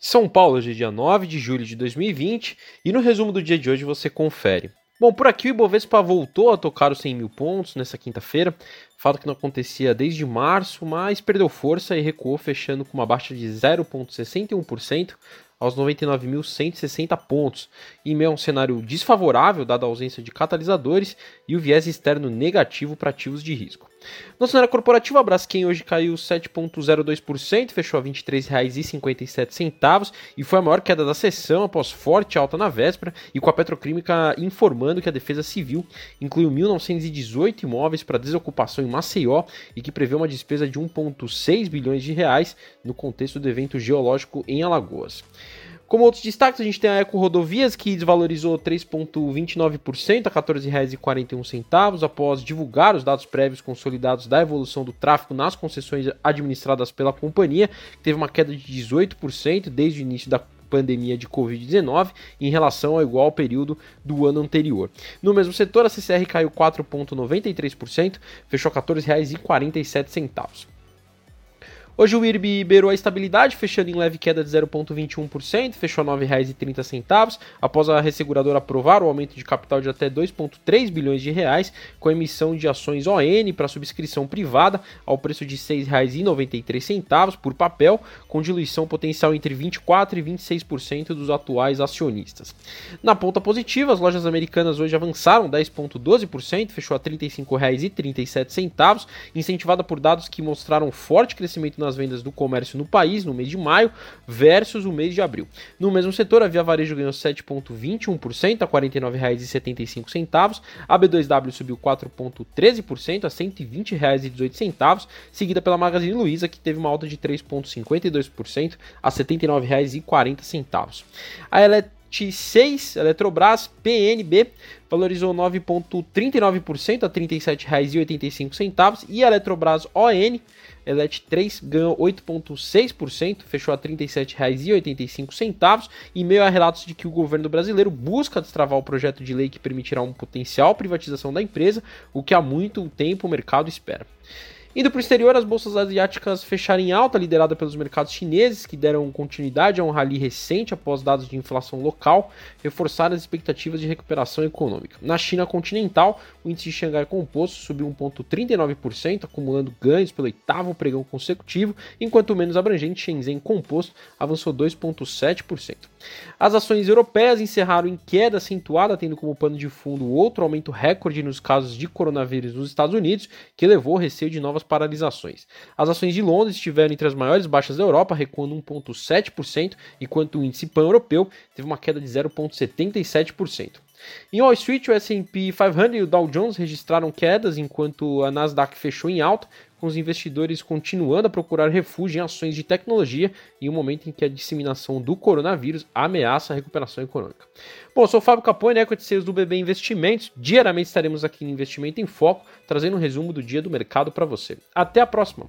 São Paulo, hoje é dia 9 de julho de 2020 e no resumo do dia de hoje você confere. Bom, por aqui o Ibovespa voltou a tocar os 100 mil pontos nessa quinta-feira, fato que não acontecia desde março, mas perdeu força e recuou, fechando com uma baixa de 0,61% aos 99.160 pontos, em meio a um cenário desfavorável, dada a ausência de catalisadores e o viés externo negativo para ativos de risco. No cenário corporativo, a Braskem hoje caiu 7,02%, fechou a R$ 23,57 e foi a maior queda da sessão após forte alta na véspera e com a Petroquímica informando que a Defesa Civil incluiu 1.918 imóveis para desocupação em Maceió e que prevê uma despesa de 1,6 bilhões de reais no contexto do evento geológico em Alagoas. Como outros destaques, a gente tem a Eco Rodovias, que desvalorizou 3,29% a R$ 14,41 após divulgar os dados prévios consolidados da evolução do tráfego nas concessões administradas pela companhia, que teve uma queda de 18% desde o início da pandemia de Covid-19 em relação ao igual período do ano anterior. No mesmo setor, a CCR caiu 4,93%, fechou R$ 14,47. Hoje o IRB beirou a estabilidade, fechando em leve queda de 0,21%, fechou a R$ 9,30, após a resseguradora aprovar o aumento de capital de até 2,3 bilhões de reais, com emissão de ações ON para subscrição privada ao preço de R$ 6,93 por papel, com diluição potencial entre 24% e 26% dos atuais acionistas. Na ponta positiva, as lojas americanas hoje avançaram 10,12%, fechou a R$ 35,37, incentivada por dados que mostraram forte crescimento nas vendas do comércio no país no mês de maio versus o mês de abril. No mesmo setor, a Via Varejo ganhou 7,21% a R$ 49,75, a B2W subiu 4,13% a R$ 120,18, seguida pela Magazine Luiza, que teve uma alta de 3,52% a R$ 79,40. A Elet 6, Eletrobras, PNB, valorizou 9,39% a R$ 37,85 e a Eletrobras ON, Elet 3, ganhou 8,6%, fechou a R$ 37,85 e meio a relatos de que o governo brasileiro busca destravar o projeto de lei que permitirá uma potencial privatização da empresa, o que há muito tempo o mercado espera. Indo para o exterior, as bolsas asiáticas fecharam em alta, liderada pelos mercados chineses, que deram continuidade a um rally recente após dados de inflação local, reforçaram as expectativas de recuperação econômica. Na China continental, o índice de Xangai Composto subiu 1,39%, acumulando ganhos pelo oitavo pregão consecutivo, enquanto o menos abrangente Shenzhen Composto avançou 2,7%. As ações europeias encerraram em queda acentuada, tendo como pano de fundo outro aumento recorde nos casos de coronavírus nos Estados Unidos, que levou ao receio de novas paralisações. As ações de Londres estiveram entre as maiores baixas da Europa, recuando 1,7%, enquanto o índice pan-europeu teve uma queda de 0,77%. Em Wall Street, o S&P 500 e o Dow Jones registraram quedas, enquanto a Nasdaq fechou em alta, com os investidores continuando a procurar refúgio em ações de tecnologia em um momento em que a disseminação do coronavírus ameaça a recuperação econômica. Bom, eu sou o Fábio Capone, Equity Sales do BB Investimentos. Diariamente estaremos aqui no Investimento em Foco, trazendo um resumo do dia do mercado para você. Até a próxima!